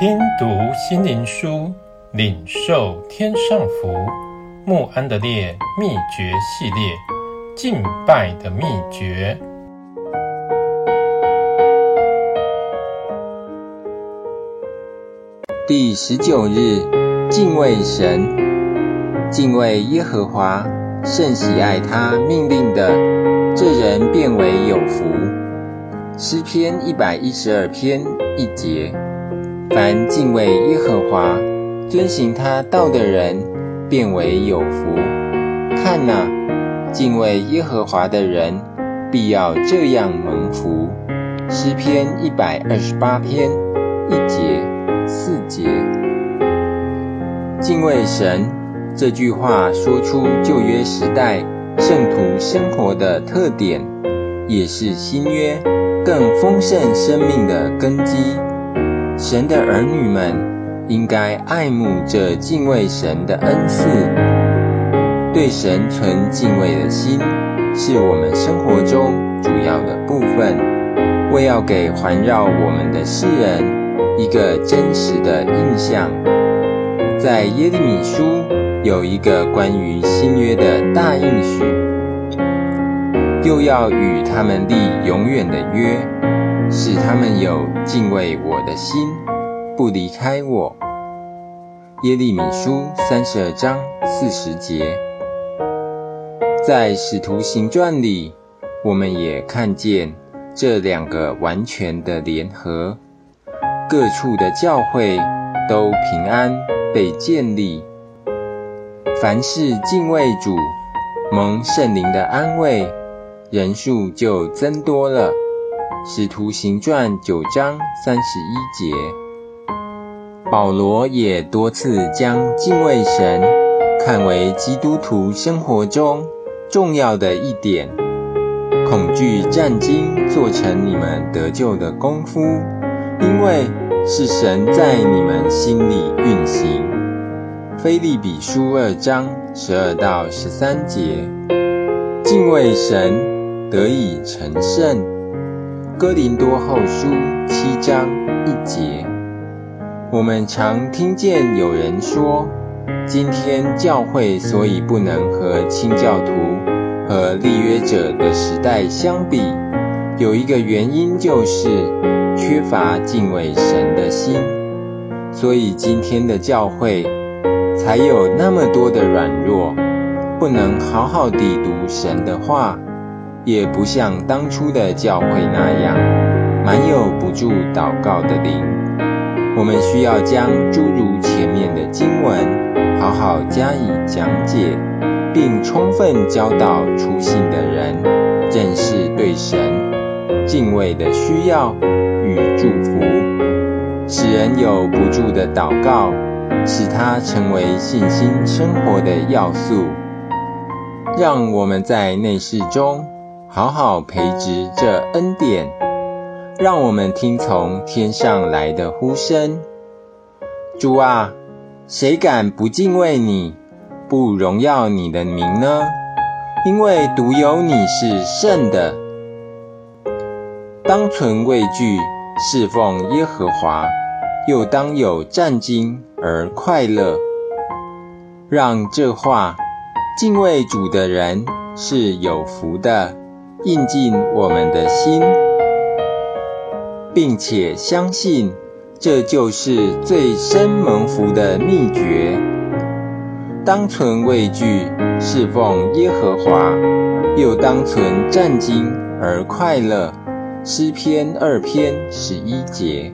听读心灵书，领受天上福。穆安德烈秘诀系列，敬拜的秘诀。第十九日，敬畏神，敬畏耶和华，甚喜爱他命令的，这人变为有福。诗篇一百一十二篇一节：凡敬畏耶和华、遵行他道的人，便为有福。看哪，敬畏耶和华的人，必要这样蒙福。诗篇一百二十八篇一节、四节。敬畏神这句话，说出旧约时代圣徒生活的特点，也是新约更丰盛生命的根基。神的儿女们应该爱慕这敬畏神的恩赐，对神存敬畏的心，是我们生活中主要的部分，为要给环绕我们的世人一个真实的印象。在耶利米书有一个关于新约的大应许。又要与他们立永远的约，他们有敬畏我的心，不离开我。耶利米书三十二章四十节。在使徒行传里，我们也看见这两个完全的联合，各处的教会都平安被建立。凡是敬畏主，蒙圣灵的安慰。人数就增多了，《使徒行传》九章三十一节。保罗也多次将敬畏神看为基督徒生活中重要的一点。恐惧战兢做成你们得救的功夫，因为是神在你们心里运行。腓利比书二章十二到十三节。敬畏神。得以成圣，哥林多后书七章一节。我们常听见有人说，今天教会所以不能和清教徒和立约者的时代相比，有一个原因就是缺乏敬畏神的心，所以今天的教会才有那么多的软弱，不能好好地读神的话。也不像当初的教会那样，满有不住祷告的灵。我们需要将诸如前面的经文，好好加以讲解，并充分教导初信的人，认识对神敬畏的需要与祝福，使人有不住的祷告，使它成为信心生活的要素。让我们在内室中。好好培植这恩典，让我们听从天上来的呼声。主啊，谁敢不敬畏你，不荣耀你的名呢？因为独有你是圣的。当存畏惧，侍奉耶和华，又当有战兢而快乐。让这话，敬畏主的人是有福的。印进我们的心，并且相信这就是最深蒙福的秘诀。当存畏惧，侍奉耶和华，又当存战兢而快乐。诗篇二篇十一节。